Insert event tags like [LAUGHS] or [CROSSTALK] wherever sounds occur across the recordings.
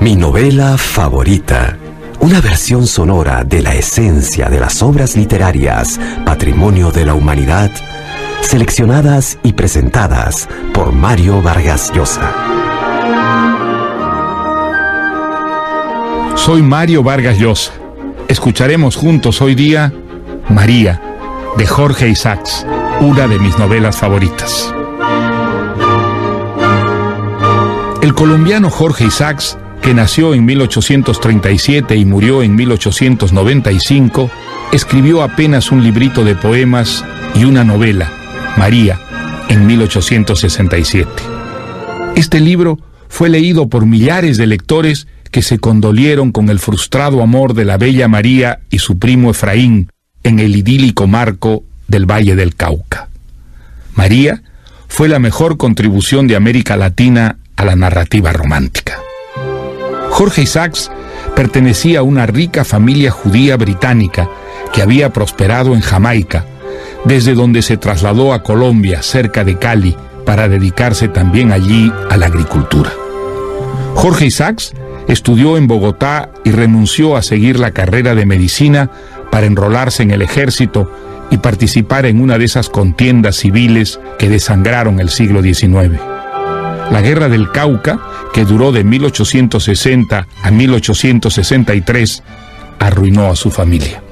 Mi novela favorita. Una versión sonora de la esencia de las obras literarias, patrimonio de la humanidad, seleccionadas y presentadas por Mario Vargas Llosa. Soy Mario Vargas Llosa. Escucharemos juntos hoy día María, de Jorge Isaacs, una de mis novelas favoritas. El colombiano Jorge Isaacs que nació en 1837 y murió en 1895, escribió apenas un librito de poemas y una novela, María, en 1867. Este libro fue leído por millares de lectores que se condolieron con el frustrado amor de la bella María y su primo Efraín en el idílico marco del Valle del Cauca. María fue la mejor contribución de América Latina a la narrativa romántica. Jorge Isaacs pertenecía a una rica familia judía británica que había prosperado en Jamaica, desde donde se trasladó a Colombia, cerca de Cali, para dedicarse también allí a la agricultura. Jorge Isaacs estudió en Bogotá y renunció a seguir la carrera de medicina para enrolarse en el ejército y participar en una de esas contiendas civiles que desangraron el siglo XIX. La guerra del Cauca, que duró de 1860 a 1863, arruinó a su familia.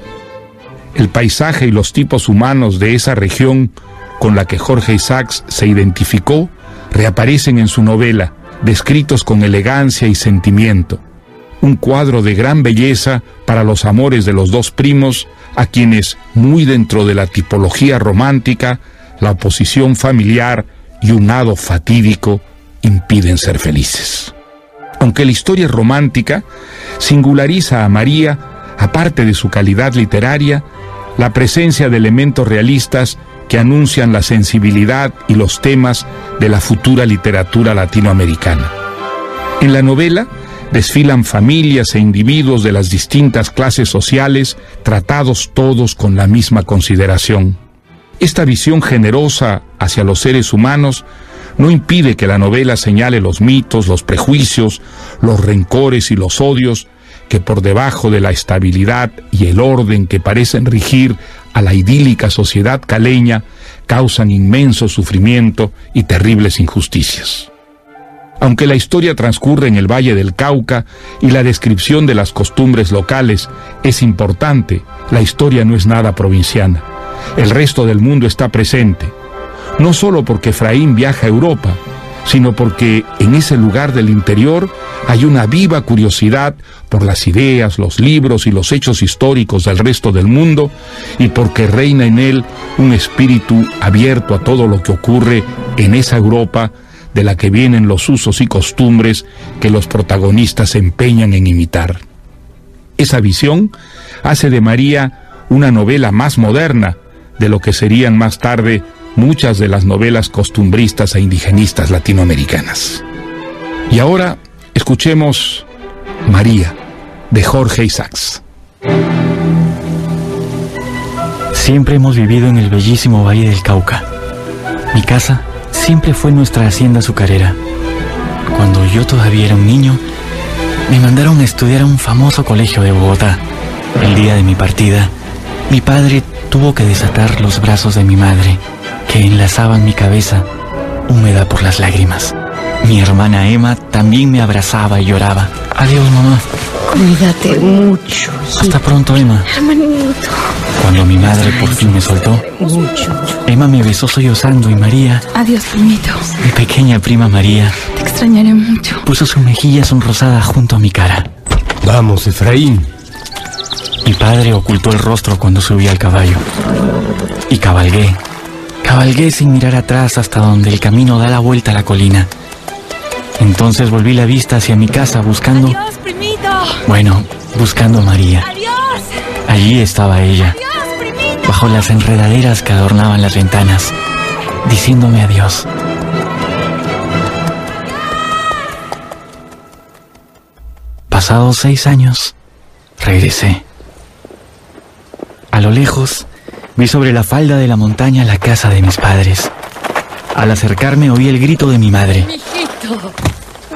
El paisaje y los tipos humanos de esa región con la que Jorge Isaacs se identificó reaparecen en su novela, descritos con elegancia y sentimiento. Un cuadro de gran belleza para los amores de los dos primos, a quienes, muy dentro de la tipología romántica, la oposición familiar y un hado fatídico impiden ser felices. Aunque la historia romántica singulariza a María, aparte de su calidad literaria, la presencia de elementos realistas que anuncian la sensibilidad y los temas de la futura literatura latinoamericana. En la novela desfilan familias e individuos de las distintas clases sociales, tratados todos con la misma consideración. Esta visión generosa hacia los seres humanos no impide que la novela señale los mitos, los prejuicios, los rencores y los odios que por debajo de la estabilidad y el orden que parecen rigir a la idílica sociedad caleña causan inmenso sufrimiento y terribles injusticias. Aunque la historia transcurre en el Valle del Cauca y la descripción de las costumbres locales es importante, la historia no es nada provinciana. El resto del mundo está presente, no solo porque Efraín viaja a Europa, sino porque en ese lugar del interior hay una viva curiosidad por las ideas, los libros y los hechos históricos del resto del mundo y porque reina en él un espíritu abierto a todo lo que ocurre en esa Europa de la que vienen los usos y costumbres que los protagonistas se empeñan en imitar. Esa visión hace de María una novela más moderna de lo que serían más tarde muchas de las novelas costumbristas e indigenistas latinoamericanas. Y ahora escuchemos María, de Jorge Isaacs. Siempre hemos vivido en el bellísimo Valle del Cauca. Mi casa siempre fue nuestra hacienda azucarera. Cuando yo todavía era un niño, me mandaron a estudiar a un famoso colegio de Bogotá. El día de mi partida, mi padre tuvo que desatar los brazos de mi madre que enlazaban mi cabeza, húmeda por las lágrimas. Mi hermana Emma también me abrazaba y lloraba. Adiós, mamá. Cuídate mucho. Hasta pronto, Emma. Hermanito. Cuando mi madre por fin me soltó, Mucho. Emma me besó sollozando y María, Adiós, primito. mi pequeña prima María, Te extrañaré mucho. puso su mejilla sonrosada junto a mi cara. Vamos, Efraín. Mi padre ocultó el rostro cuando subí al caballo. Y cabalgué. Cabalgué sin mirar atrás hasta donde el camino da la vuelta a la colina. Entonces volví la vista hacia mi casa buscando, Adiós, primito. bueno, buscando a María. Adiós. Allí estaba ella, Adiós, bajo las enredaderas que adornaban las ventanas, diciéndome adiós. Pasados seis años, regresé. A lo lejos, vi sobre la falda de la montaña la casa de mis padres. Al acercarme oí el grito de mi madre. Mijito.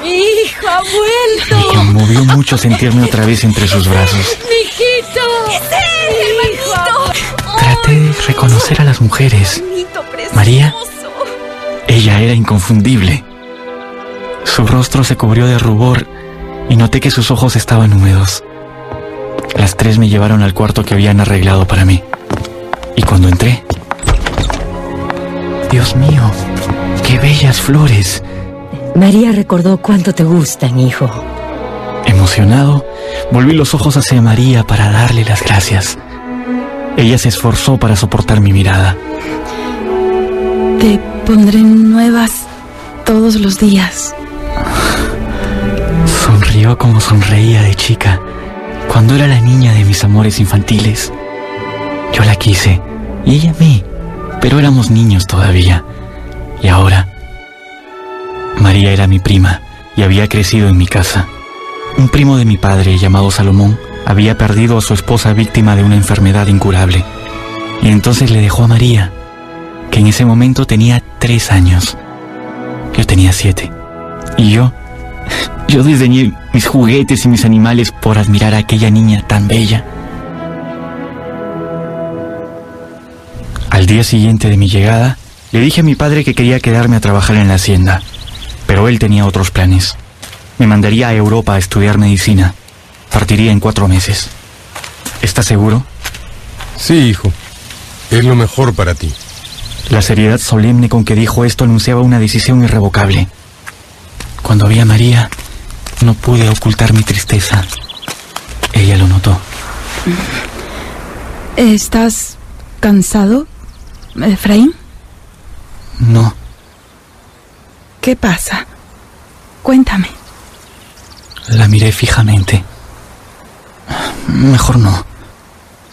Mi hijo. ha vuelto. Me conmovió mucho sentirme otra vez entre sus brazos. ¡Mijito! ¡Es hermanito! Traté de reconocer a las mujeres. María. Ella era inconfundible. Su rostro se cubrió de rubor y noté que sus ojos estaban húmedos. Las tres me llevaron al cuarto que habían arreglado para mí. Y cuando entré... Dios mío, qué bellas flores. María recordó cuánto te gustan, hijo. Emocionado, volví los ojos hacia María para darle las gracias. Ella se esforzó para soportar mi mirada. Te pondré nuevas todos los días. Sonrió como sonreía de chica, cuando era la niña de mis amores infantiles. Yo la quise, y ella a mí, pero éramos niños todavía. Y ahora, María era mi prima y había crecido en mi casa. Un primo de mi padre, llamado Salomón, había perdido a su esposa víctima de una enfermedad incurable. Y entonces le dejó a María, que en ese momento tenía tres años. Yo tenía siete. Y yo, yo desdeñé mis juguetes y mis animales por admirar a aquella niña tan bella. Al día siguiente de mi llegada, le dije a mi padre que quería quedarme a trabajar en la hacienda, pero él tenía otros planes. Me mandaría a Europa a estudiar medicina. Partiría en cuatro meses. ¿Estás seguro? Sí, hijo. Es lo mejor para ti. La seriedad solemne con que dijo esto anunciaba una decisión irrevocable. Cuando vi a María, no pude ocultar mi tristeza. Ella lo notó. ¿Estás cansado, Efraín? No, ¿Qué pasa? Cuéntame. la miré fijamente. Mejor no.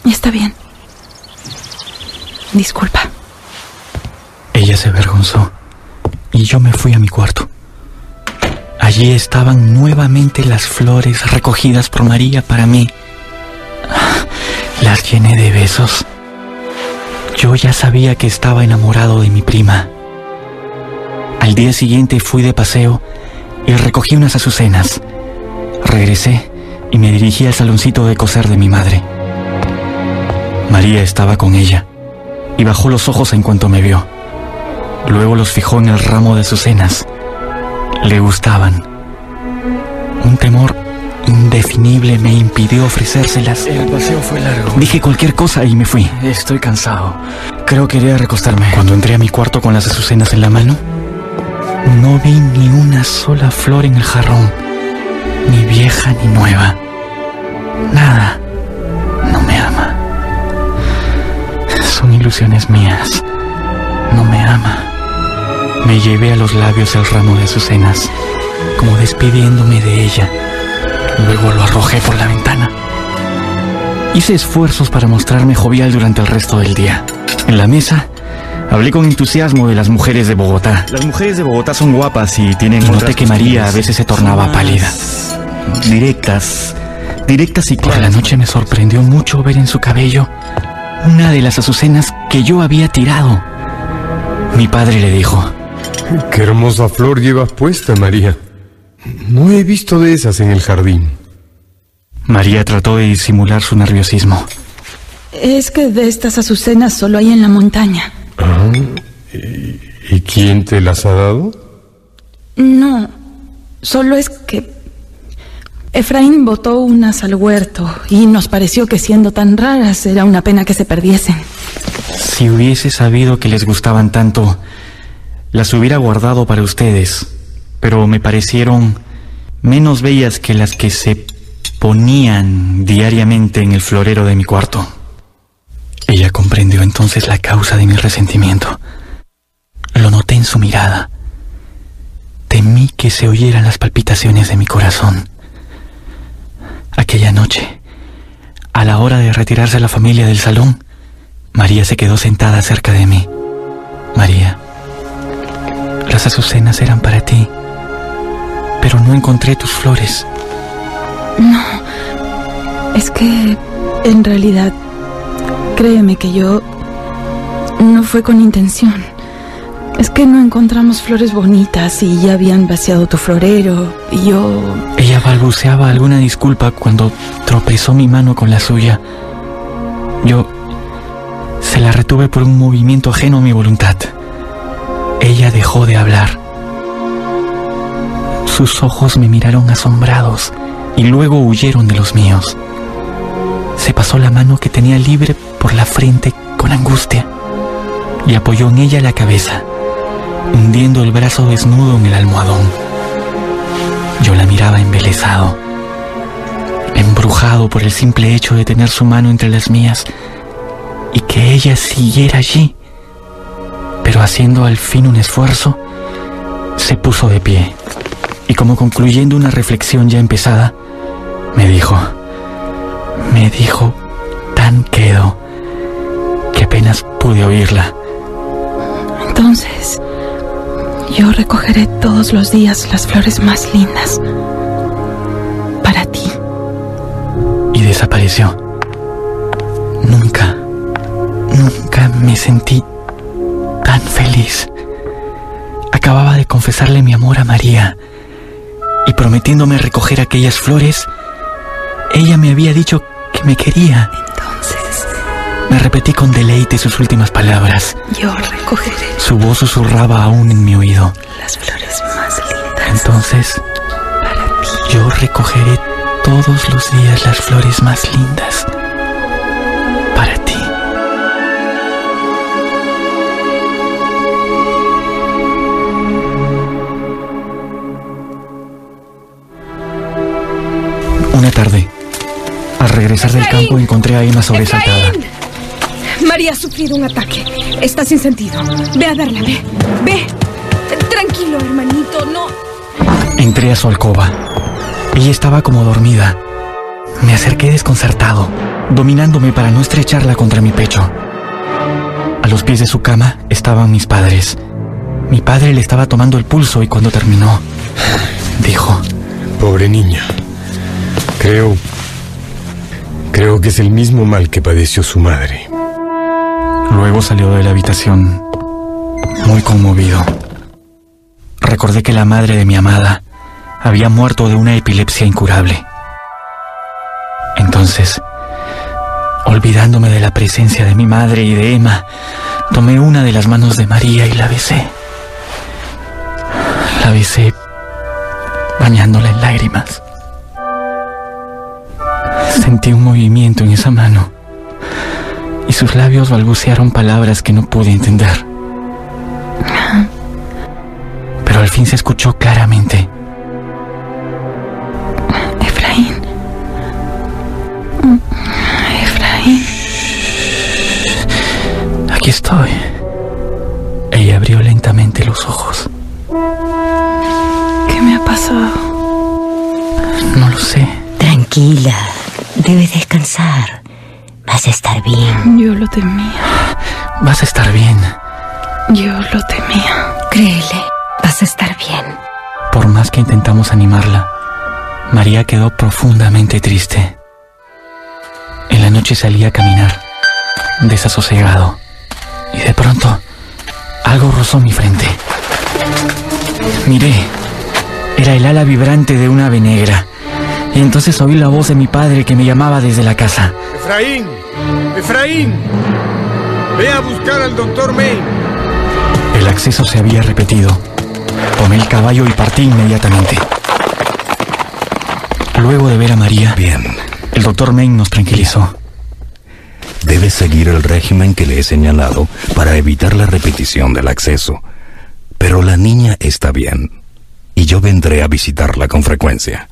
Está bien. Disculpa. Ella se avergonzó y yo me fui a mi cuarto. Allí estaban nuevamente las flores recogidas por María para mí. Las llené de besos. Yo ya sabía que estaba enamorado de mi prima. Al día siguiente fui de paseo y recogí unas azucenas. Regresé y me dirigí al saloncito de coser de mi madre. María estaba con ella y bajó los ojos en cuanto me vio. Luego los fijó en el ramo de azucenas. Le gustaban. Un temor indefinible me impidió ofrecérselas. El paseo fue largo. Dije cualquier cosa y me fui. Estoy cansado. Creo que iré a recostarme. Cuando entré a mi cuarto con las azucenas en la mano, no vi ni una sola flor en el jarrón, ni vieja ni nueva. Nada. No me ama. Son ilusiones mías. No me ama. Me llevé a los labios el ramo de azucenas, como despidiéndome de ella. Luego lo arrojé por la ventana. Hice esfuerzos para mostrarme jovial durante el resto del día. En la mesa, hablé con entusiasmo de las mujeres de Bogotá. Las mujeres de Bogotá son guapas y tienen... Y noté que María a veces se tornaba pálida. Directas, directas y claras. Por la noche me sorprendió mucho ver en su cabello una de las azucenas que yo había tirado. Mi padre le dijo, Qué hermosa flor llevas puesta, María. No he visto de esas en el jardín. María trató de disimular su nerviosismo. Es que de estas azucenas solo hay en la montaña. Ah, ¿y, y quién te las ha dado? No, solo es que Efraín botó unas al huerto y nos pareció que siendo tan raras era una pena que se perdiesen. Si hubiese sabido que les gustaban tanto, las hubiera guardado para ustedes, pero me parecieron menos bellas que las que se ponían diariamente en el florero de mi cuarto. Ella comprendió entonces la causa de mi resentimiento. Lo noté en su mirada. Temí que se oyeran las palpitaciones de mi corazón. Aquella noche, a la hora de retirarse la familia del salón, María se quedó sentada cerca de mí. María, las azucenas eran para ti, pero no encontré tus flores. No, es que en realidad, créeme que yo no fue con intención. Es que no encontramos flores bonitas y ya habían vaciado tu florero. Y yo... Ella balbuceaba alguna disculpa cuando tropezó mi mano con la suya. Yo se la retuve por un movimiento ajeno a mi voluntad. Ella dejó de hablar. Sus ojos me miraron asombrados y luego huyeron de los míos. Se pasó la mano que tenía libre por la frente con angustia y apoyó en ella la cabeza, hundiendo el brazo desnudo en el almohadón. Yo la miraba embelesado, embrujado por el simple hecho de tener su mano entre las mías y que ella siguiera allí. Pero haciendo al fin un esfuerzo, se puso de pie y como concluyendo una reflexión ya empezada, me dijo, me dijo tan quedo que apenas pude oírla. Entonces, yo recogeré todos los días las flores más lindas para ti. Y desapareció. Nunca, nunca me sentí tan feliz. Acababa de confesarle mi amor a María y prometiéndome recoger aquellas flores, ella me había dicho que me quería. Entonces, Me repetí con deleite sus últimas palabras. yo recogeré Su voz susurraba aún en mi oído. las flores más lindas Entonces, para ti. yo recogeré todos los días las flores más lindas Una tarde, al regresar del campo encontré a Emma sobresaltada. María ha sufrido un ataque. Está sin sentido. Ve a verla, ve. Ve. Tranquilo, hermanito, no. Entré a su alcoba. Ella estaba como dormida. Me acerqué desconcertado, dominándome para no estrecharla contra mi pecho. A los pies de su cama estaban mis padres. Mi padre le estaba tomando el pulso y cuando terminó, dijo, Pobre niña. Creo... Creo que es el mismo mal que padeció su madre. Luego salió de la habitación, muy conmovido. Recordé que la madre de mi amada había muerto de una epilepsia incurable. Entonces, olvidándome de la presencia de mi madre y de Emma, tomé una de las manos de María y la besé. La besé bañándola en lágrimas. Sentí un movimiento en esa mano y sus labios balbucearon palabras que no pude entender. Pero al fin se escuchó claramente. Efraín. Efraín. Aquí estoy. Ella abrió lentamente los ojos. ¿Qué me ha pasado? No lo sé. Tranquila, debes descansar. Vas a estar bien. Yo lo temía. Vas a estar bien. Yo lo temía. Créele, vas a estar bien. Por más que intentamos animarla, María quedó profundamente triste. En la noche salí a caminar, desasosegado, y de pronto algo rozó mi frente. Miré, era el ala vibrante de una ave negra, entonces oí la voz de mi padre que me llamaba desde la casa. Efraín, Efraín, ve a buscar al doctor May. El acceso se había repetido. Tomé el caballo y partí inmediatamente. Luego de ver a María, Bien, el doctor Main nos tranquilizó. debe seguir el régimen que le he señalado para evitar la repetición del acceso. Pero la niña está bien, y yo vendré a visitarla con frecuencia.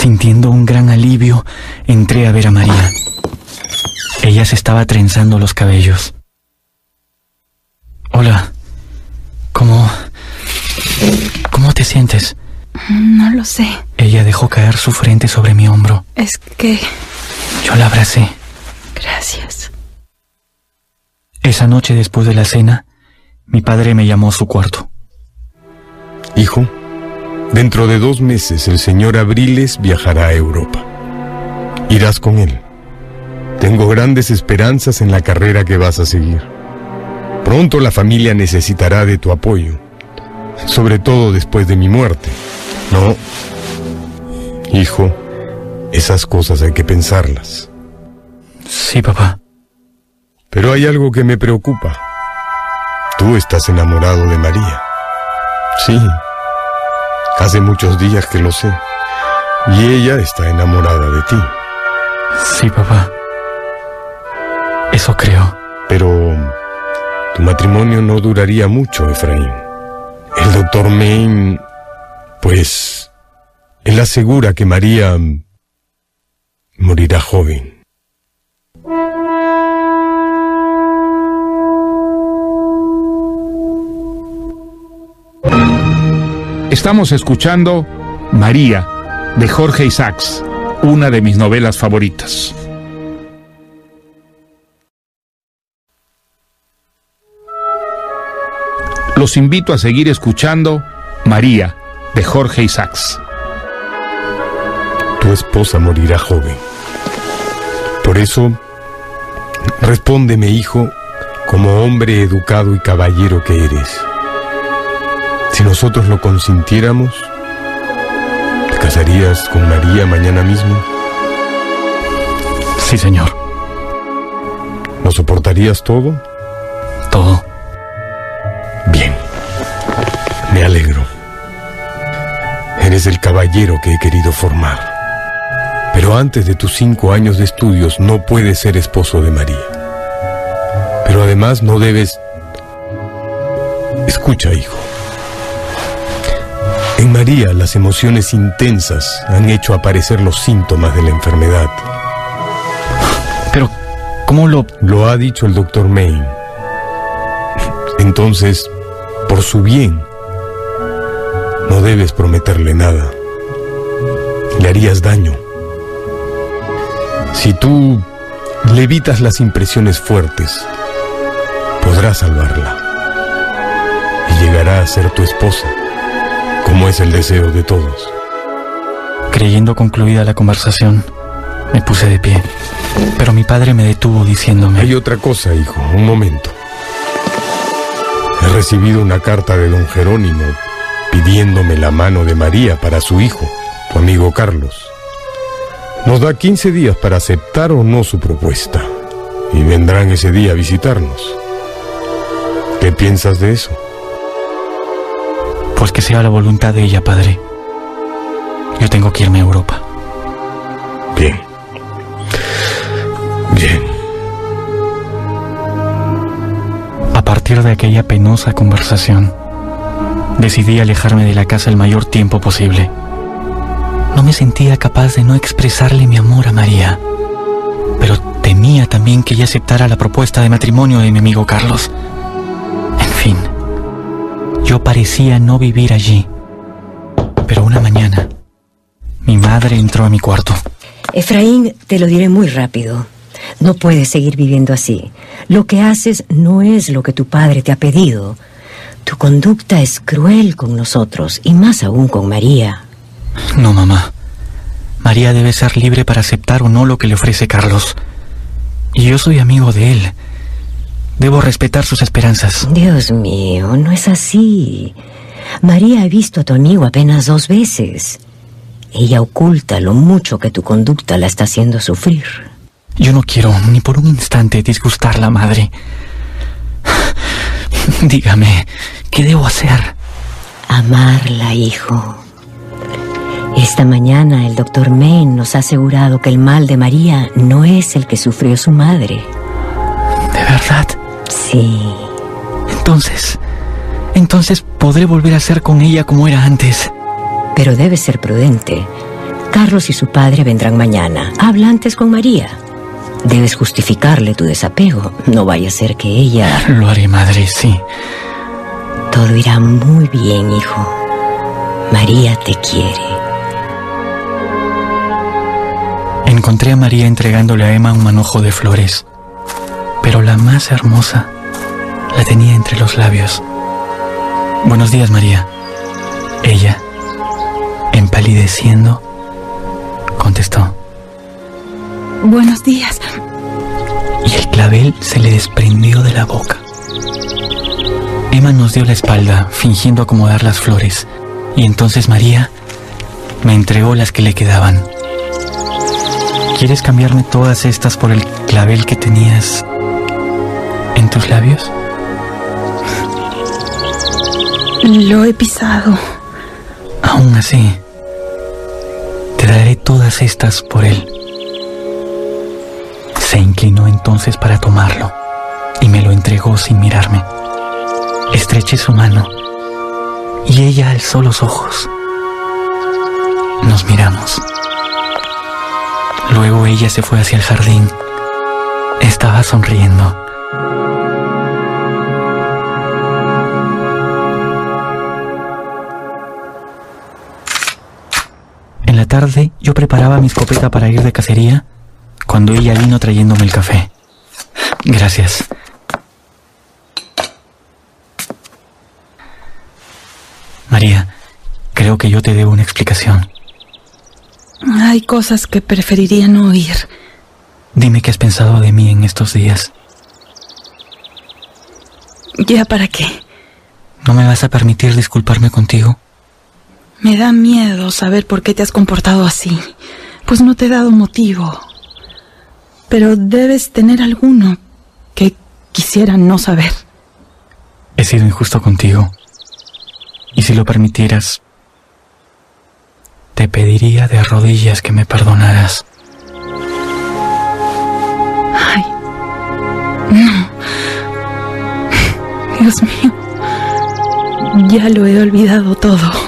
Sintiendo un gran alivio, entré a ver a María. Ella se estaba trenzando los cabellos. Hola. ¿Cómo... ¿Cómo te sientes? No lo sé. Ella dejó caer su frente sobre mi hombro. Es que... Yo la abracé. Gracias. Esa noche después de la cena, mi padre me llamó a su cuarto. Hijo, dentro de dos meses el señor Abriles viajará a Europa. Irás con él. Tengo grandes esperanzas en la carrera que vas a seguir. Pronto la familia necesitará de tu apoyo, sobre todo después de mi muerte. No, hijo, esas cosas hay que pensarlas. Sí, papá. Pero hay algo que me preocupa. Tú estás enamorado de María. Sí, hace muchos días que lo sé. Y ella está enamorada de ti. Sí, papá. Eso creo. Pero tu matrimonio no duraría mucho, Efraín. El doctor Main, pues, él asegura que María morirá joven. Estamos escuchando María de Jorge Isaacs, una de mis novelas favoritas. Los invito a seguir escuchando María de Jorge Isaacs. Tu esposa morirá joven. Por eso, respóndeme, hijo, como hombre educado y caballero que eres. Si nosotros lo consintiéramos, ¿te casarías con María mañana mismo? Sí, señor. ¿Lo soportarías todo? Todo. Bien. Me alegro. Eres el caballero que he querido formar. Pero antes de tus cinco años de estudios no puedes ser esposo de María. Pero además no debes... Escucha, hijo. En María las emociones intensas han hecho aparecer los síntomas de la enfermedad. Pero, ¿cómo lo...? Lo ha dicho el doctor Main. Entonces, por su bien, no debes prometerle nada. Le harías daño. Si tú le evitas las impresiones fuertes, podrás salvarla. Y llegará a ser tu esposa como es el deseo de todos. Creyendo concluida la conversación, me puse de pie. Pero mi padre me detuvo diciéndome... Hay otra cosa, hijo, un momento. He recibido una carta de don Jerónimo pidiéndome la mano de María para su hijo, tu amigo Carlos. Nos da 15 días para aceptar o no su propuesta y vendrán ese día a visitarnos. ¿Qué piensas de eso? Pues que sea la voluntad de ella, padre. Yo tengo que irme a Europa. Bien. Bien. A partir de aquella penosa conversación, decidí alejarme de la casa el mayor tiempo posible. No me sentía capaz de no expresarle mi amor a María, pero temía también que ella aceptara la propuesta de matrimonio de mi amigo Carlos. En fin, yo parecía no vivir allí. Pero una mañana, mi madre entró a mi cuarto. Efraín, te lo diré muy rápido. No puedes seguir viviendo así. Lo que haces no es lo que tu padre te ha pedido. Tu conducta es cruel con nosotros y más aún con María. No, mamá. María debe ser libre para aceptar o no lo que le ofrece Carlos. Y yo soy amigo de él. Debo respetar sus esperanzas. Dios mío, no es así. María ha visto a tu amigo apenas dos veces. Ella oculta lo mucho que tu conducta la está haciendo sufrir. Yo no quiero ni por un instante disgustarla, madre. [SIGHS] Dígame, ¿qué debo hacer? Amarla, hijo. Esta mañana el doctor Main nos ha asegurado que el mal de María no es el que sufrió su madre. ¿De verdad? Sí. Entonces, entonces podré volver a ser con ella como era antes. Pero debes ser prudente. Carlos y su padre vendrán mañana. Habla antes con María. Debes justificarle tu desapego. No vaya a ser que ella... Lo haré, madre, sí. Todo irá muy bien, hijo. María te quiere. Encontré a María entregándole a Emma un manojo de flores, pero la más hermosa la tenía entre los labios. Buenos días, María. Ella, empalideciendo, contestó. Buenos días. Y el clavel se le desprendió de la boca. Emma nos dio la espalda, fingiendo acomodar las flores, y entonces María me entregó las que le quedaban. ¿Quieres cambiarme todas estas por el clavel que tenías en tus labios? Lo he pisado. Aún así, te daré todas estas por él. Se inclinó entonces para tomarlo y me lo entregó sin mirarme. Estreché su mano y ella alzó los ojos. Nos miramos. Luego ella se fue hacia el jardín. Estaba sonriendo. Tarde yo preparaba mi escopeta para ir de cacería cuando ella vino trayéndome el café. Gracias. María, creo que yo te debo una explicación. Hay cosas que preferiría no oír. Dime qué has pensado de mí en estos días. ¿Ya para qué? ¿No me vas a permitir disculparme contigo? Me da miedo saber por qué te has comportado así, pues no te he dado motivo. Pero debes tener alguno que quisiera no saber. He sido injusto contigo. Y si lo permitieras, te pediría de rodillas que me perdonaras. Ay, no. Dios mío, ya lo he olvidado todo.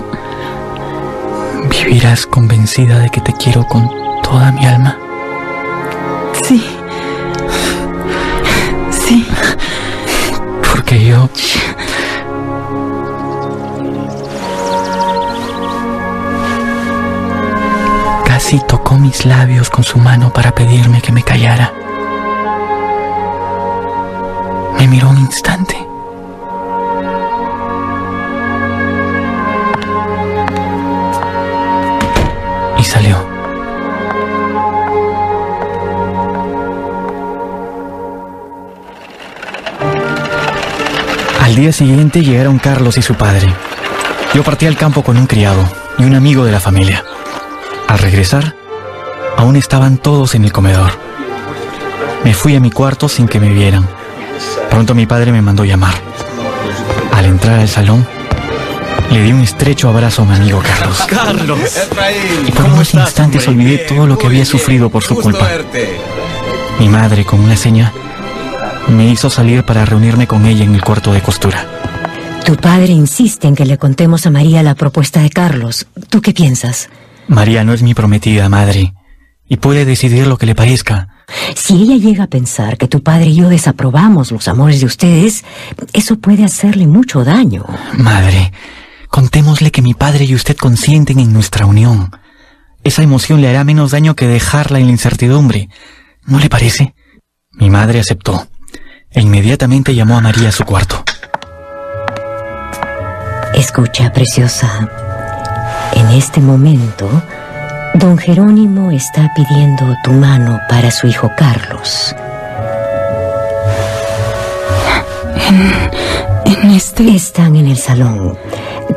¿Vivirás convencida de que te quiero con toda mi alma? Sí. Sí. Porque yo... Casi tocó mis labios con su mano para pedirme que me callara. Me miró un instante. Día siguiente llegaron Carlos y su padre. Yo partí al campo con un criado y un amigo de la familia. Al regresar, aún estaban todos en el comedor. Me fui a mi cuarto sin que me vieran. Pronto mi padre me mandó llamar. Al entrar al salón, le di un estrecho abrazo a mi amigo Carlos. Carlos. Y por unos instantes olvidé todo lo que había sufrido por su culpa. Mi madre, con una seña, me hizo salir para reunirme con ella en el cuarto de costura. Tu padre insiste en que le contemos a María la propuesta de Carlos. ¿Tú qué piensas? María no es mi prometida madre y puede decidir lo que le parezca. Si ella llega a pensar que tu padre y yo desaprobamos los amores de ustedes, eso puede hacerle mucho daño. Madre, contémosle que mi padre y usted consienten en nuestra unión. Esa emoción le hará menos daño que dejarla en la incertidumbre. ¿No le parece? Mi madre aceptó inmediatamente llamó a María a su cuarto. Escucha, preciosa. En este momento, don Jerónimo está pidiendo tu mano para su hijo Carlos. En, en este... Están en el salón.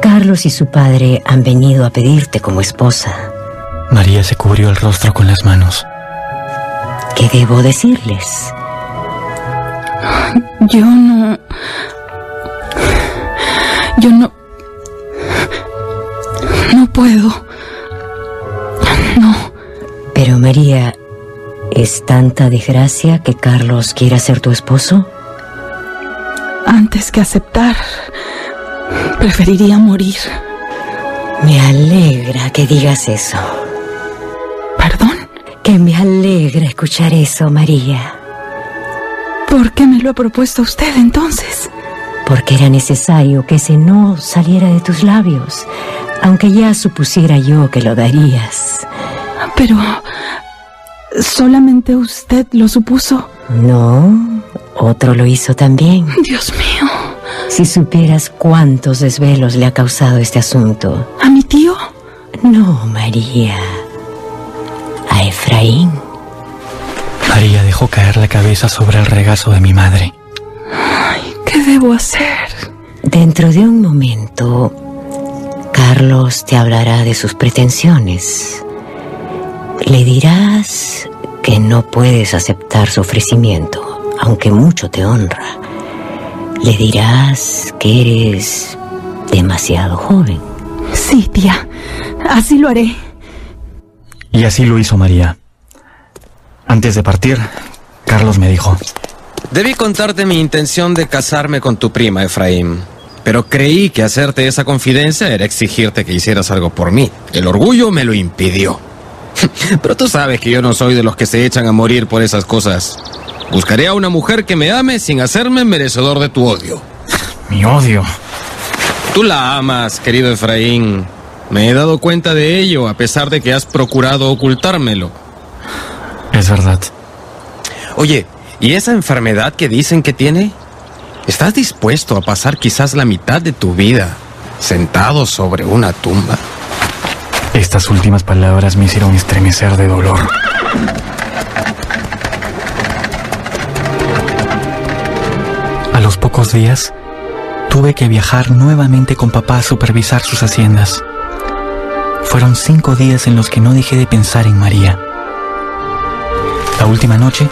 Carlos y su padre han venido a pedirte como esposa. María se cubrió el rostro con las manos. ¿Qué debo decirles? Yo no... Yo no... No puedo. No. Pero María, ¿es tanta desgracia que Carlos quiera ser tu esposo? Antes que aceptar, preferiría morir. Me alegra que digas eso. ¿Perdón? Que me alegra escuchar eso, María. ¿Por qué me lo ha propuesto usted entonces? Porque era necesario que ese no saliera de tus labios, aunque ya supusiera yo que lo darías. Pero... ¿Solamente usted lo supuso? No, otro lo hizo también. Dios mío. Si supieras cuántos desvelos le ha causado este asunto. ¿A mi tío? No, María. A Efraín. Dejó caer la cabeza sobre el regazo de mi madre. Ay, ¿qué debo hacer? Dentro de un momento, Carlos te hablará de sus pretensiones. Le dirás que no puedes aceptar su ofrecimiento, aunque mucho te honra. Le dirás que eres demasiado joven. Sí, tía. Así lo haré. Y así lo hizo María. Antes de partir, Carlos me dijo, Debí contarte mi intención de casarme con tu prima, Efraín. Pero creí que hacerte esa confidencia era exigirte que hicieras algo por mí. El orgullo me lo impidió. [LAUGHS] Pero tú sabes que yo no soy de los que se echan a morir por esas cosas. Buscaré a una mujer que me ame sin hacerme merecedor de tu odio. mi odio. Tú la amas, querido Efraín. Me he dado cuenta de ello a pesar de que has procurado ocultármelo. Es verdad. Oye, ¿y esa enfermedad que dicen que tiene? ¿Estás dispuesto a pasar quizás la mitad de tu vida sentado sobre una tumba? Estas últimas palabras me hicieron estremecer de dolor. A los pocos días, tuve que viajar nuevamente con papá a supervisar sus haciendas. Fueron cinco días en los que no dejé de pensar en María. La última noche,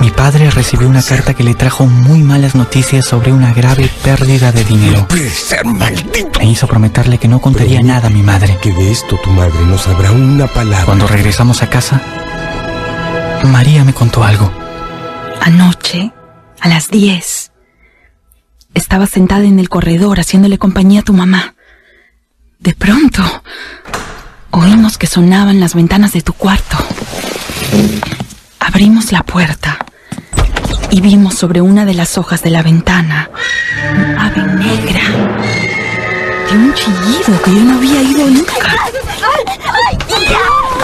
mi padre recibió una carta que le trajo muy malas noticias sobre una grave pérdida de dinero. Puede ser maldito. Me hizo prometerle que no contaría Pero- nada a mi madre. Que de esto tu madre no sabrá una palabra. Cuando regresamos a casa, María me contó algo. Anoche, a las 10, estaba sentada en el corredor haciéndole compañía a tu mamá. De pronto, oímos que sonaban las ventanas de tu cuarto. Abrimos la puerta y vimos sobre una de las hojas de la ventana un ave negra de un chillido que yo no había oído nunca.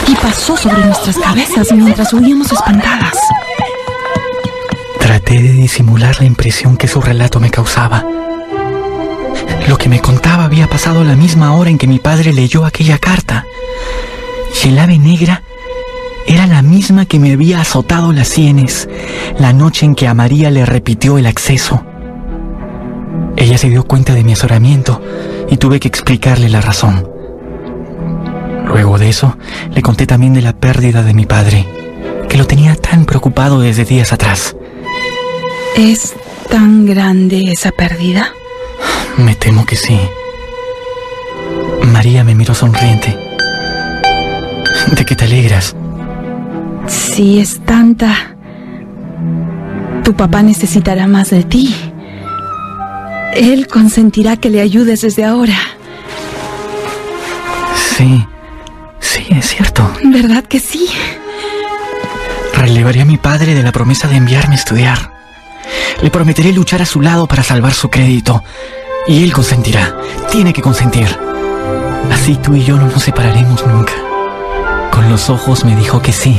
Y pasó sobre nuestras cabezas mientras huíamos espantadas. Traté de disimular la impresión que su relato me causaba. Lo que me contaba había pasado la misma hora en que mi padre leyó aquella carta. Y el ave negra era la misma que me había azotado las sienes la noche en que a María le repitió el acceso. Ella se dio cuenta de mi azoramiento y tuve que explicarle la razón. Luego de eso, le conté también de la pérdida de mi padre, que lo tenía tan preocupado desde días atrás. ¿Es tan grande esa pérdida? Me temo que sí. María me miró sonriente. ¿De qué te alegras? Si es tanta, tu papá necesitará más de ti. Él consentirá que le ayudes desde ahora. Sí, sí, es cierto. ¿Verdad que sí? Relevaré a mi padre de la promesa de enviarme a estudiar. Le prometeré luchar a su lado para salvar su crédito. Y él consentirá. Tiene que consentir. Así tú y yo no nos separaremos nunca. Con los ojos me dijo que sí.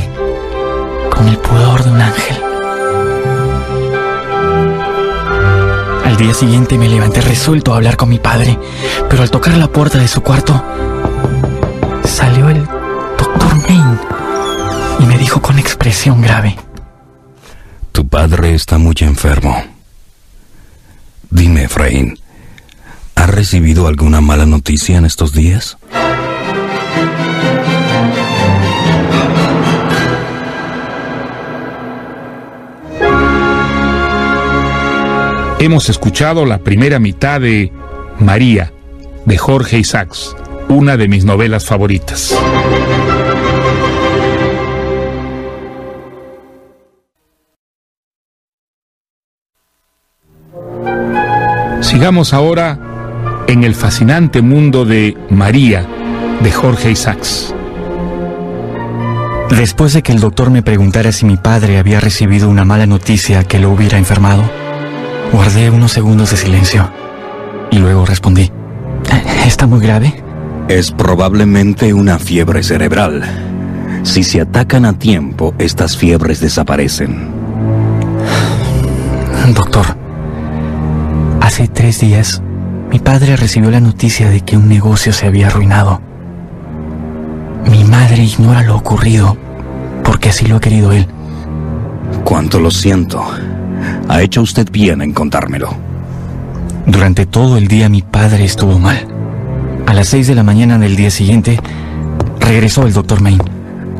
Con el pudor de un ángel. Al día siguiente me levanté resuelto a hablar con mi padre, pero al tocar la puerta de su cuarto, salió el doctor Maine y me dijo con expresión grave. Tu padre está muy enfermo. Dime, Efraín, ¿has recibido alguna mala noticia en estos días? Hemos escuchado la primera mitad de María, de Jorge Isaacs, una de mis novelas favoritas. Sigamos ahora en el fascinante mundo de María, de Jorge Isaacs. Después de que el doctor me preguntara si mi padre había recibido una mala noticia que lo hubiera enfermado, guardé unos segundos de silencio y luego respondí. ¿Está muy grave? Es probablemente una fiebre cerebral. Si se atacan a tiempo, estas fiebres desaparecen. Doctor, hace tres días mi padre recibió la noticia de que un negocio se había arruinado. Mi madre ignora lo ocurrido porque así lo ha querido él. Cuánto lo siento. Ha hecho usted bien en contármelo. Durante todo el día mi padre estuvo mal. A las seis de la mañana del día siguiente, regresó el doctor Main.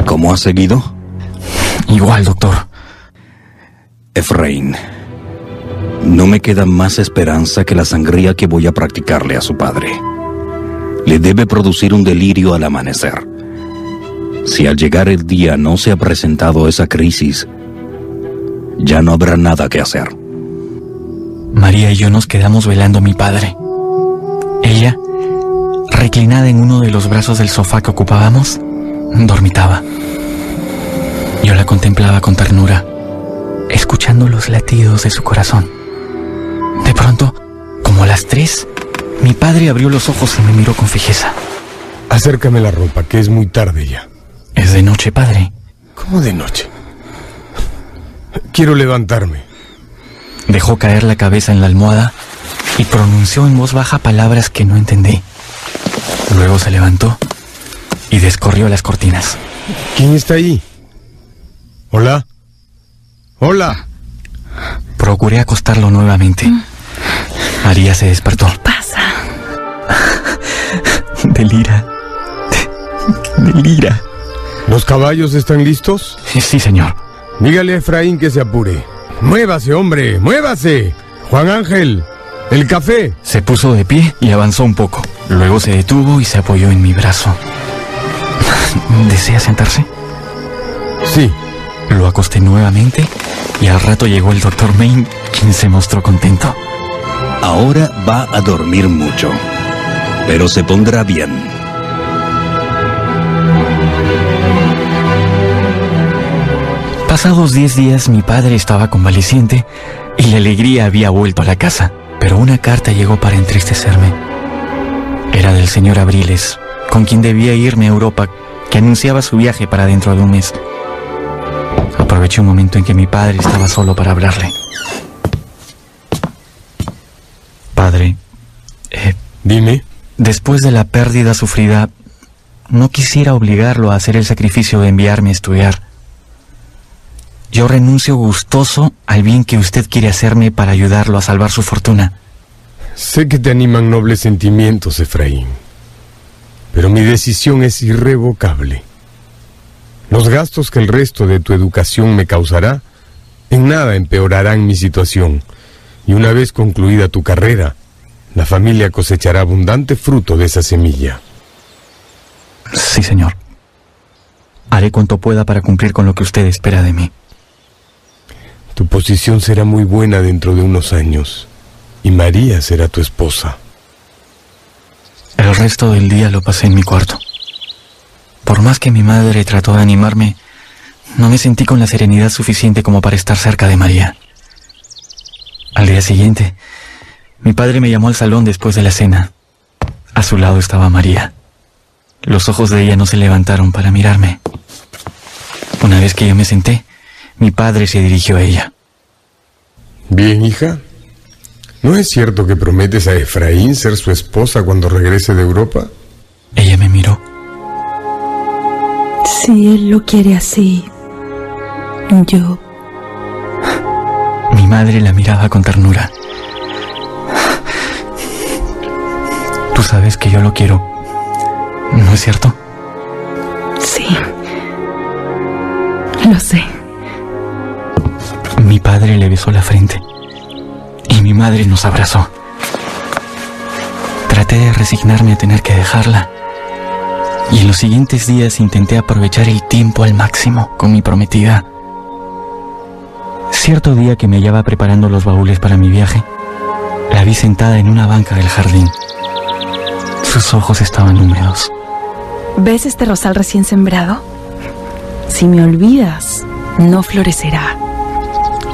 ¿Cómo ha seguido? Igual, doctor. Efraín, no me queda más esperanza que la sangría que voy a practicarle a su padre. Le debe producir un delirio al amanecer. Si al llegar el día no se ha presentado esa crisis, ya no habrá nada que hacer. María y yo nos quedamos velando a mi padre. Ella, reclinada en uno de los brazos del sofá que ocupábamos, dormitaba. Yo la contemplaba con ternura, escuchando los latidos de su corazón. De pronto, como a las tres, mi padre abrió los ojos y me miró con fijeza. Acércame la ropa, que es muy tarde ya. Es de noche, padre. ¿Cómo de noche? Quiero levantarme. Dejó caer la cabeza en la almohada y pronunció en voz baja palabras que no entendí. Luego se levantó y descorrió las cortinas. ¿Quién está ahí? Hola. Hola. Procuré acostarlo nuevamente. María se despertó. ¿Qué pasa? [LAUGHS] Delira. Delira. ¿Los caballos están listos? Sí, señor. Dígale a Efraín que se apure. Muévase, hombre, muévase. Juan Ángel, el café. Se puso de pie y avanzó un poco. Luego se detuvo y se apoyó en mi brazo. [LAUGHS] ¿Desea sentarse? Sí. Lo acosté nuevamente y al rato llegó el doctor Main, quien se mostró contento. Ahora va a dormir mucho, pero se pondrá bien. Pasados diez días mi padre estaba convaleciente y la alegría había vuelto a la casa, pero una carta llegó para entristecerme. Era del señor Abriles, con quien debía irme a Europa, que anunciaba su viaje para dentro de un mes. Aproveché un momento en que mi padre estaba solo para hablarle. Padre, eh, Dime. después de la pérdida sufrida, no quisiera obligarlo a hacer el sacrificio de enviarme a estudiar. Yo renuncio gustoso al bien que usted quiere hacerme para ayudarlo a salvar su fortuna. Sé que te animan nobles sentimientos, Efraín. Pero mi decisión es irrevocable. Los gastos que el resto de tu educación me causará en nada empeorarán mi situación. Y una vez concluida tu carrera, la familia cosechará abundante fruto de esa semilla. Sí, señor. Haré cuanto pueda para cumplir con lo que usted espera de mí. Tu posición será muy buena dentro de unos años y María será tu esposa. El resto del día lo pasé en mi cuarto. Por más que mi madre trató de animarme, no me sentí con la serenidad suficiente como para estar cerca de María. Al día siguiente, mi padre me llamó al salón después de la cena. A su lado estaba María. Los ojos de ella no se levantaron para mirarme. Una vez que yo me senté, mi padre se dirigió a ella. Bien, hija. ¿No es cierto que prometes a Efraín ser su esposa cuando regrese de Europa? Ella me miró. Si él lo quiere así, yo... Mi madre la miraba con ternura. Tú sabes que yo lo quiero. ¿No es cierto? Sí. Lo sé. Mi padre le besó la frente y mi madre nos abrazó. Traté de resignarme a tener que dejarla y en los siguientes días intenté aprovechar el tiempo al máximo con mi prometida. Cierto día que me hallaba preparando los baúles para mi viaje, la vi sentada en una banca del jardín. Sus ojos estaban húmedos. ¿Ves este rosal recién sembrado? Si me olvidas, no florecerá.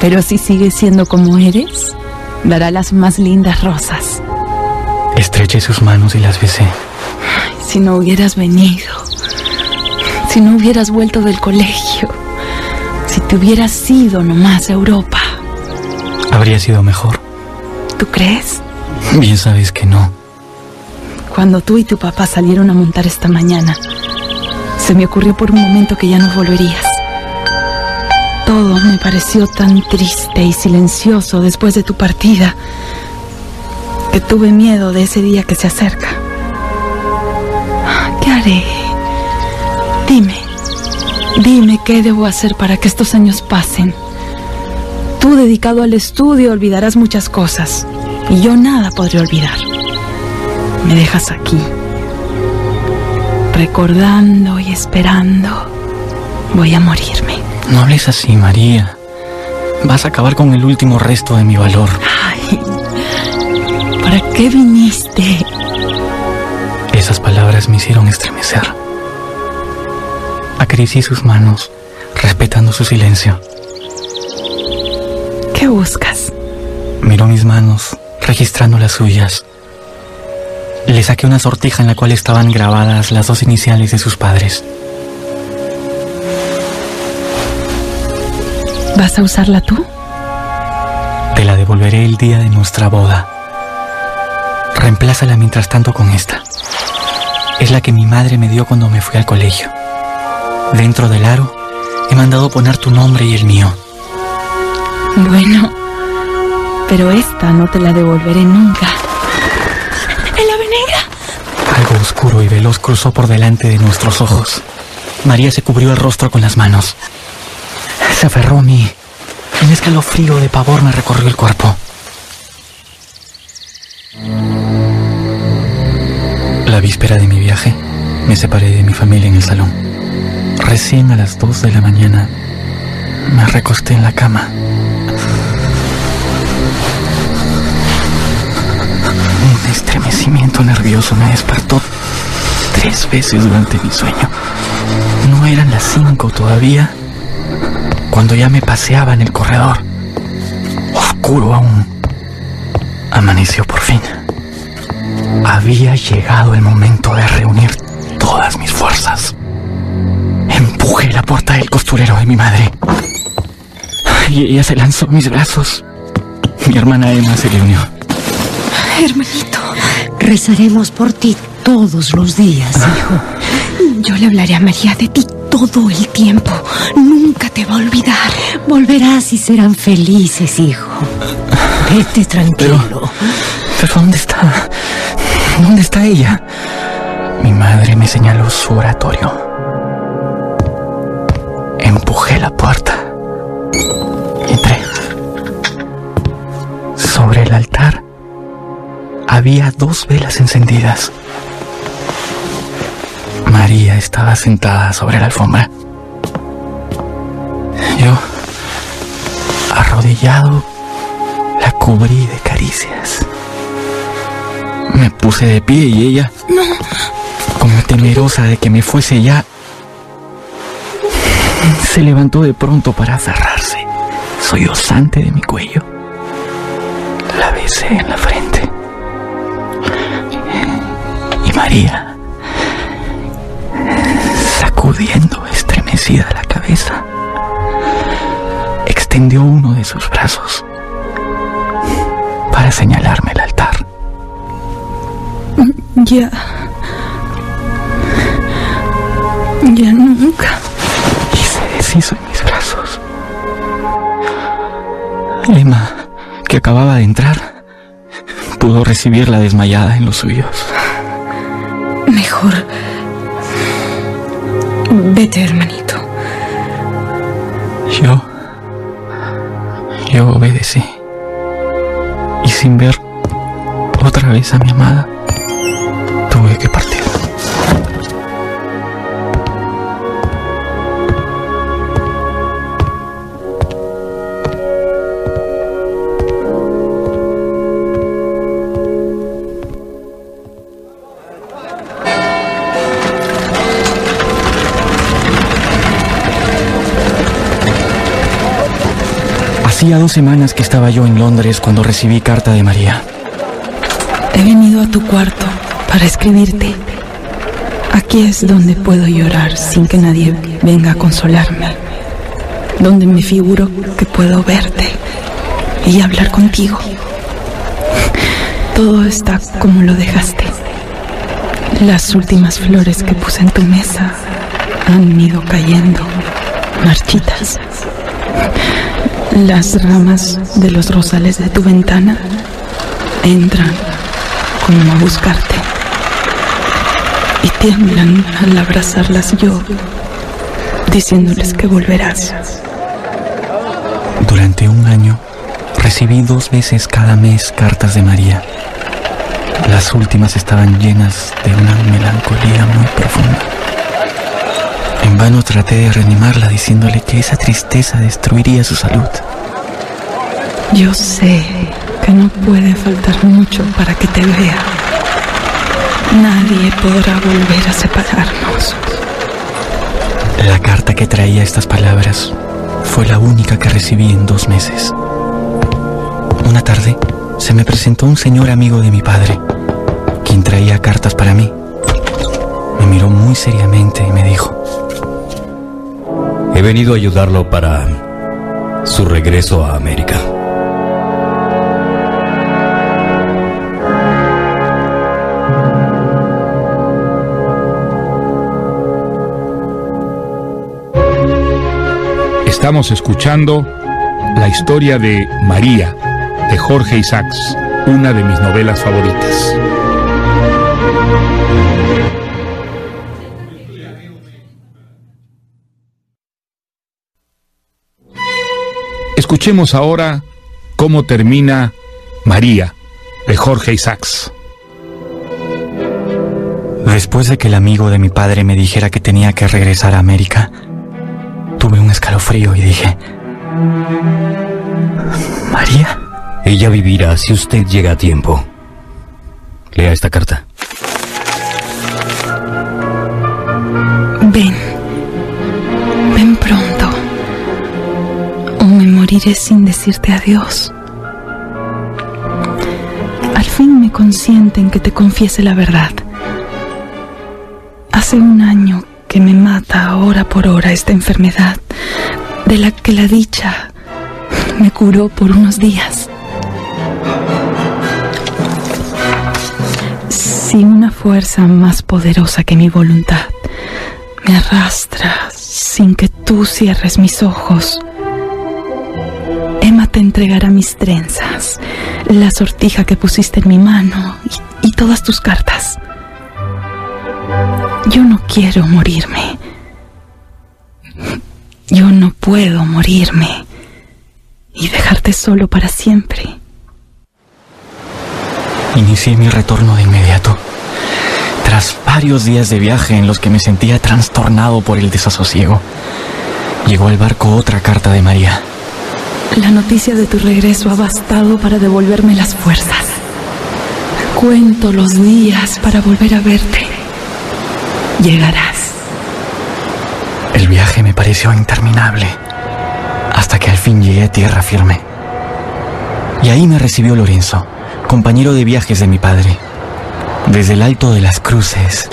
Pero si sigues siendo como eres, dará las más lindas rosas. Estreché sus manos y las besé. Si no hubieras venido, si no hubieras vuelto del colegio, si te hubieras ido nomás a Europa, Habría sido mejor. ¿tú crees? Bien sabes que no. Cuando tú y tu papá salieron a montar esta mañana, se me ocurrió por un momento que ya no volverías. Todo me pareció tan triste y silencioso después de tu partida. porque tuve miedo de ese día que se acerca. ¿Qué haré? Dime, dime qué debo hacer para que estos años pasen. Tú dedicado al estudio olvidarás muchas cosas y yo nada podré olvidar. Me dejas aquí, recordando y esperando. Voy a morirme. No hables así, María. Vas a acabar con el último resto de mi valor. Ay, ¿para qué viniste? Esas palabras me hicieron estremecer. Acaricié sus manos, respetando su silencio. ¿Qué buscas? Miró mis manos, registrando las suyas. Le saqué una sortija en la cual estaban grabadas las dos iniciales de sus padres. ¿Vas a usarla tú? Te la devolveré el día de nuestra boda. Reemplázala mientras tanto con esta. Es la que mi madre me dio cuando me fui al colegio. Dentro del aro he mandado poner tu nombre y el mío. Bueno, pero esta no te la devolveré nunca. ¡El ave negra! Algo oscuro y veloz cruzó por delante de nuestros ojos. María se cubrió el rostro con las manos. Se aferró a mí. Un escalofrío de pavor me recorrió el cuerpo. La víspera de mi viaje, me separé de mi familia en el salón. Recién a las 2 de la mañana, me recosté en la cama. Un estremecimiento nervioso me despertó tres veces durante mi sueño. No eran las cinco todavía cuando ya me paseaba en el corredor. Oscuro aún. Amaneció por fin. Había llegado el momento de reunir todas mis fuerzas. Empujé la puerta del costurero de mi madre. Y ella se lanzó a mis brazos. Mi hermana Emma se le unió. Hermanito, Rezaremos por ti todos los días, hijo. yo le hablaré a María de ti todo el tiempo. Nunca te va a olvidar. Volverás y serán felices, hijo. Vete tranquilo. ¿Pero dónde está? ¿Dónde está ella? Mi madre me señaló su oratorio. Empujé la puerta. Entré. Sobre el altar había dos velas encendidas. María estaba sentada sobre la alfombra. Yo, arrodillado, la cubrí de caricias. Me puse de pie y ella, como temerosa de que me fuese ya, se levantó de pronto para cerrarse, sollozante de mi cuello. La besé en la frente. Y María, sacudiendo estremecida la cabeza, extendió uno de sus brazos para señalarme el altar. Ya. Ya nunca. y se deshizo en mis brazos. Emma, que acababa de entrar, pudo recibirla desmayada en los suyos. Mejor. Vete, hermanito. Yo. Yo obedecí. Y sin ver otra vez a mi amada, tuve que partir. Hacía dos semanas que estaba yo en Londres cuando recibí carta de María. He venido a tu cuarto para escribirte. Aquí es donde puedo llorar sin que nadie venga a consolarme. Donde me figuro que puedo verte y hablar contigo. Todo está como lo dejaste. Las últimas flores que puse en tu mesa han ido cayendo, marchitas. Las ramas de los rosales de tu ventana entran como a buscarte. Y tiemblan al abrazarlas yo, diciéndoles que volverás. Durante un año recibí dos veces cada mes cartas de María. Las últimas estaban llenas de una melancolía muy profunda. En vano traté de reanimarla diciéndole que esa tristeza destruiría su salud. Yo sé que no puede faltar mucho para que te vea. Nadie podrá volver a separarnos. La carta que traía estas palabras fue la única que recibí en dos meses. Una tarde se me presentó un señor amigo de mi padre, quien traía cartas para mí. Me miró muy seriamente y me dijo, He venido a ayudarlo para su regreso a América. Estamos escuchando la historia de María, de Jorge Isaacs, una de mis novelas favoritas. Escuchemos ahora cómo termina María, de Jorge Isaacs. Después de que el amigo de mi padre me dijera que tenía que regresar a América, tuve un escalofrío y dije, ¿María? Ella vivirá si usted llega a tiempo. Lea esta carta. Ven. Ven moriré sin decirte adiós. Al fin me consienten que te confiese la verdad. Hace un año que me mata hora por hora esta enfermedad, de la que la dicha me curó por unos días. Si una fuerza más poderosa que mi voluntad me arrastra sin que tú cierres mis ojos, te entregará mis trenzas, la sortija que pusiste en mi mano y todas tus cartas. Yo no quiero morirme. Yo no puedo morirme y dejarte solo para siempre. Inicié mi retorno de inmediato. Tras varios días de viaje en los que me sentía trastornado por el desasosiego, llegó al barco otra carta de María. La noticia de tu regreso ha bastado para devolverme las fuerzas. Cuento los días para volver a verte. Llegarás. El viaje me pareció interminable, hasta que al fin llegué a tierra firme. Y ahí me recibió Lorenzo, compañero de viajes de mi padre. Desde el alto de las cruces,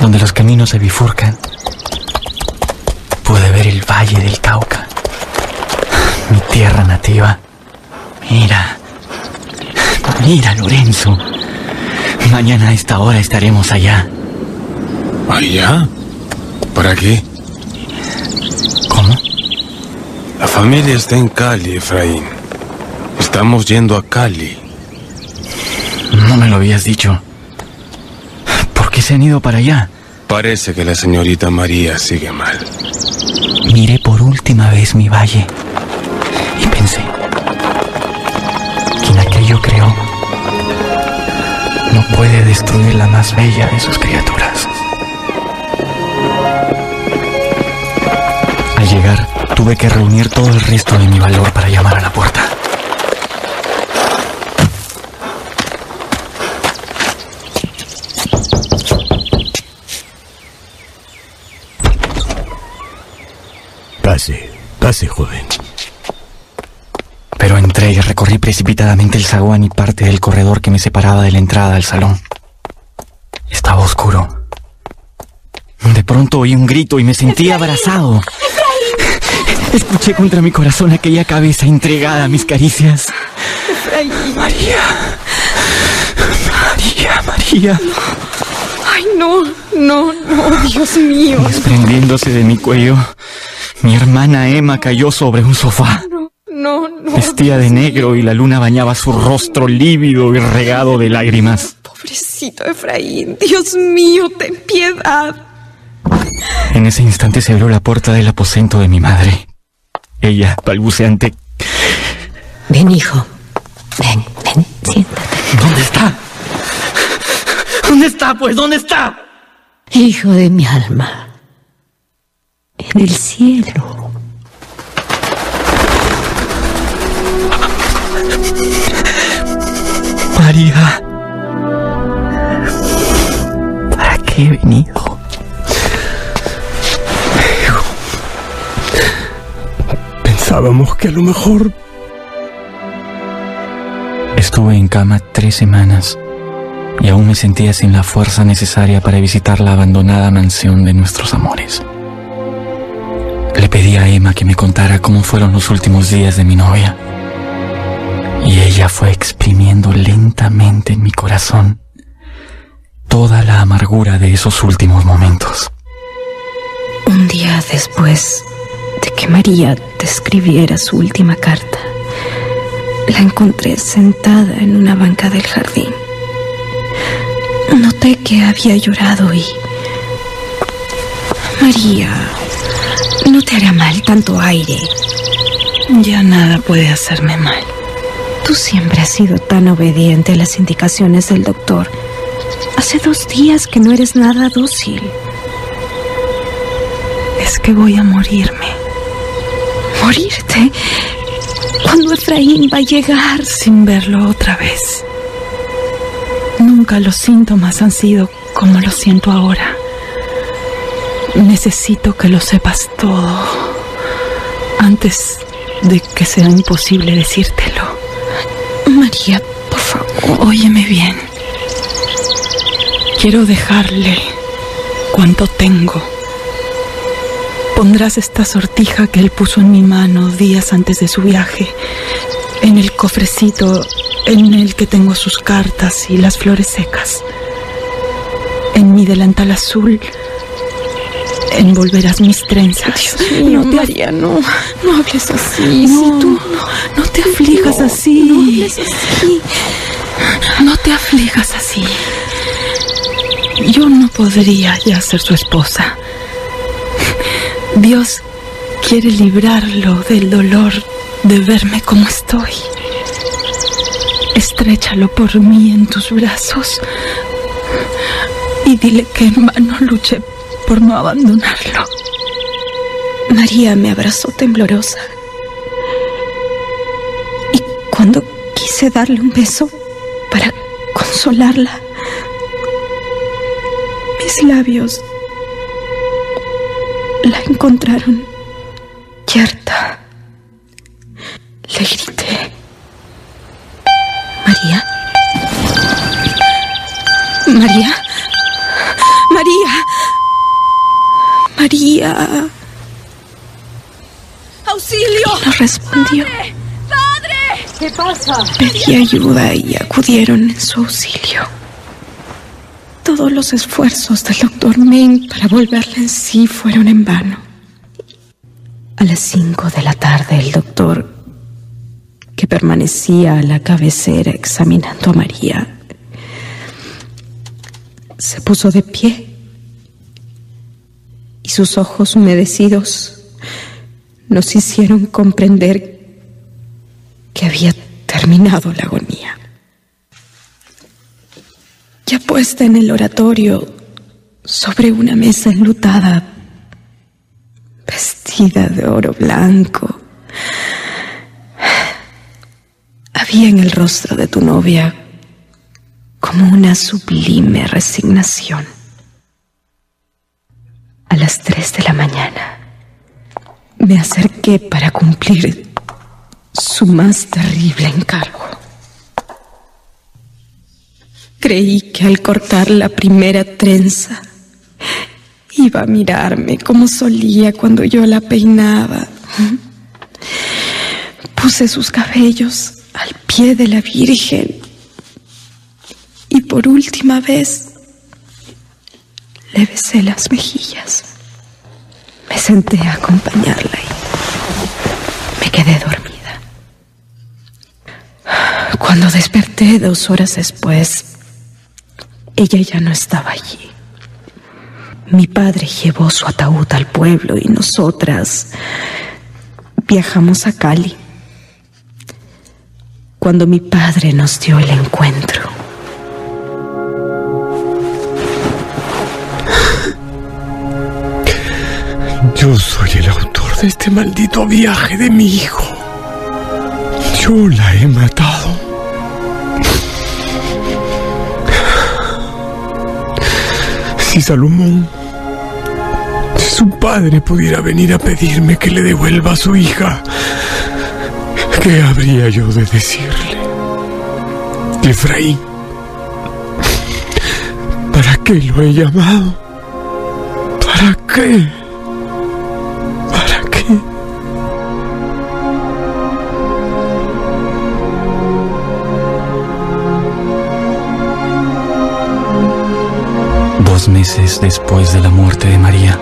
donde los caminos se bifurcan, pude ver el valle del Cauca, mi tierra nativa. Mira, mira Lorenzo, mañana a esta hora estaremos allá. ¿Allá? ¿Para qué? ¿Cómo? La familia está en Cali, Efraín. Estamos yendo a Cali. No me lo habías dicho. ¿Por qué se han ido para allá? Parece que la señorita María sigue mal. Miré por última vez mi valle puede destruir la más bella de sus criaturas. Al llegar, tuve que reunir todo el resto de mi valor para llamar a la puerta. Pase, pase, joven. Pero entré y recorrí precipitadamente el zaguán y parte del corredor que me separaba de la entrada al salón. Estaba oscuro. De pronto oí un grito y me sentí abrazado. Escuché contra mi corazón aquella cabeza entregada a mis caricias. María. María, María. Ay, no, no, no, Dios mío. Desprendiéndose de mi cuello, mi hermana Emma cayó sobre un sofá. Vestía de negro y la luna bañaba su rostro lívido y regado de lágrimas. Pobrecito Efraín, Dios mío, ten piedad. En ese instante se abrió la puerta del aposento de mi madre. Ella, balbuceante. Ven, hijo. Ven, ven, siéntate. ¿Dónde está? ¿Dónde está, pues? ¿Dónde está? Hijo de mi alma. En el cielo. María. ¿Para qué he venido? Pensábamos que a lo mejor Estuve en cama tres semanas y aún me sentía sin la fuerza necesaria para visitar la abandonada mansión de nuestros amores. Le pedí a Emma que me contara cómo fueron los últimos días de mi novia. Ella fue exprimiendo lentamente en mi corazón toda la amargura de esos últimos momentos. Un día después de que María te escribiera su última carta, la encontré sentada en una banca del jardín. Noté que había llorado y... María, no te hará mal tanto aire. Ya nada puede hacerme mal. Tú siempre has sido tan obediente a las indicaciones del doctor. Hace dos días que no eres nada dócil. Es que voy a morirme. ¿Morirte? ¿Cuándo Efraín va a llegar? Sin verlo otra vez. Nunca los síntomas han sido como lo siento ahora. Necesito que lo sepas todo antes de que sea imposible decírtelo. María, por favor, óyeme bien. Quiero dejarle cuanto tengo. Pondrás esta sortija que él puso en mi mano días antes de su viaje, en el cofrecito en el que tengo sus cartas y las flores secas. En mi delantal azul envolverás mis trenzas. no te María, no, no hables así. No, si tú no, no te aflijas no, así. No hables así. No te aflijas así. Yo no podría ya ser su esposa. Dios quiere librarlo del dolor de verme como estoy. Estréchalo por mí en tus brazos y dile que en vano luché por no abandonarlo. María me abrazó temblorosa y cuando quise darle un beso para consolarla, mis labios la encontraron yerta. Le grité. María. María. María. ¡Auxilio! No respondió. ¡Padre! ¿Qué pasa? Pedí ayuda y acudieron en su auxilio. Todos los esfuerzos del doctor Meng para volverla en sí fueron en vano. A las cinco de la tarde el doctor, que permanecía a la cabecera examinando a María, se puso de pie sus ojos humedecidos nos hicieron comprender que había terminado la agonía. Ya puesta en el oratorio, sobre una mesa enlutada, vestida de oro blanco, había en el rostro de tu novia como una sublime resignación. A las tres de la mañana me acerqué para cumplir su más terrible encargo. Creí que al cortar la primera trenza iba a mirarme como solía cuando yo la peinaba. Puse sus cabellos al pie de la Virgen y por última vez le besé las mejillas. Me senté a acompañarla y me quedé dormida. Cuando desperté dos horas después, ella ya no estaba allí. Mi padre llevó su ataúd al pueblo y nosotras viajamos a Cali. Cuando mi padre nos dio el encuentro. Yo soy el autor de este maldito viaje de mi hijo. Yo la he matado. Si Salomón, si su padre pudiera venir a pedirme que le devuelva a su hija, ¿qué habría yo de decirle? Efraín, ¿para qué lo he llamado? ¿Para qué? Meses después de la muerte de María,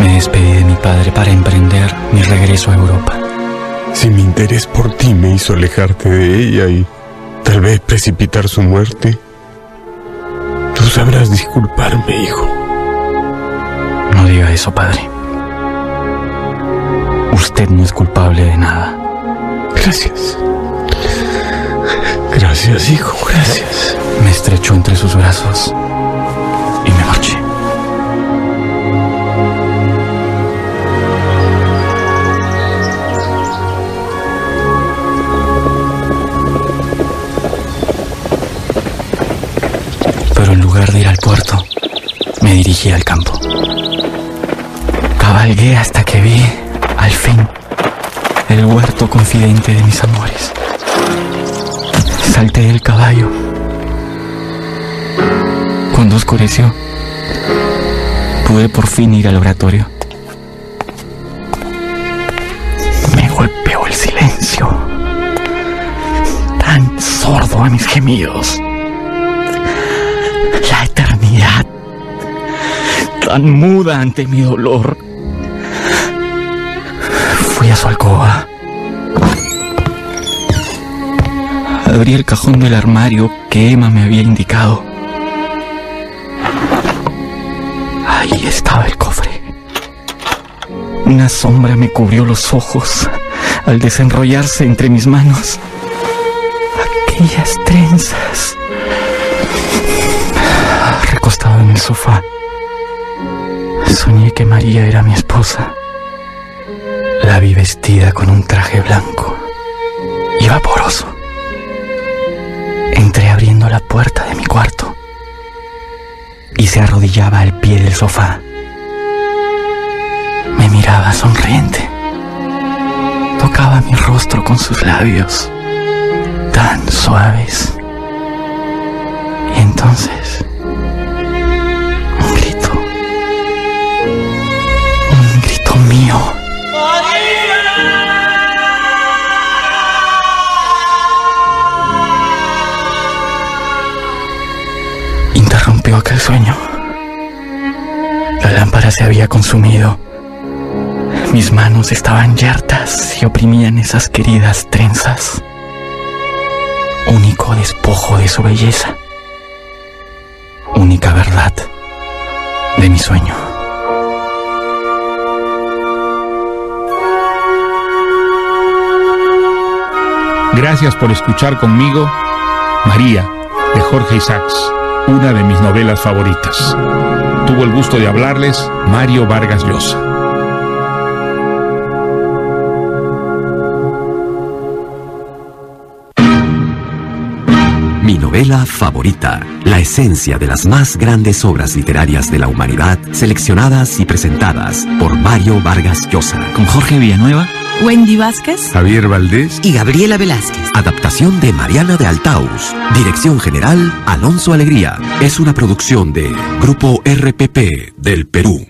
me despedí de mi padre para emprender mi regreso a Europa. Si mi interés por ti me hizo alejarte de ella y tal vez precipitar su muerte, tú sabrás disculparme, hijo. No diga eso, padre. Usted no es culpable de nada. Gracias. Gracias, hijo, gracias. Me estrechó entre sus brazos y me marché. Pero en lugar de ir al puerto, me dirigí al campo. Cabalgué hasta que vi, al fin, el huerto confidente de mis amores. Salté del caballo. Cuando oscureció, pude por fin ir al oratorio. Me golpeó el silencio, tan sordo a mis gemidos. La eternidad, tan muda ante mi dolor. Fui a su alcoba. Abrí el cajón del armario que Emma me había indicado. Ahí estaba el cofre. Una sombra me cubrió los ojos al desenrollarse entre mis manos. Aquellas trenzas. Recostado en el sofá, soñé que María era mi esposa. La vi vestida con un traje blanco y vaporoso. Entré abriendo la puerta de mi cuarto se arrodillaba al pie del sofá. Me miraba sonriente. Tocaba mi rostro con sus labios, tan suaves. Y entonces, un grito, un grito mío. Interrumpió aquel sueño. La lámpara se había consumido. Mis manos estaban yertas y oprimían esas queridas trenzas. Único despojo de su belleza. Única verdad de mi sueño. Gracias por escuchar conmigo María de Jorge Isaacs, una de mis novelas favoritas. Tuvo el gusto de hablarles Mario Vargas Llosa. Mi novela favorita, la esencia de las más grandes obras literarias de la humanidad, seleccionadas y presentadas por Mario Vargas Llosa. Con Jorge Villanueva, Wendy Vázquez, Javier Valdés y Gabriela Velázquez. Adaptación de Mariana de Altaus. Dirección general, Alonso Alegría. Es una producción de Grupo RPP del Perú.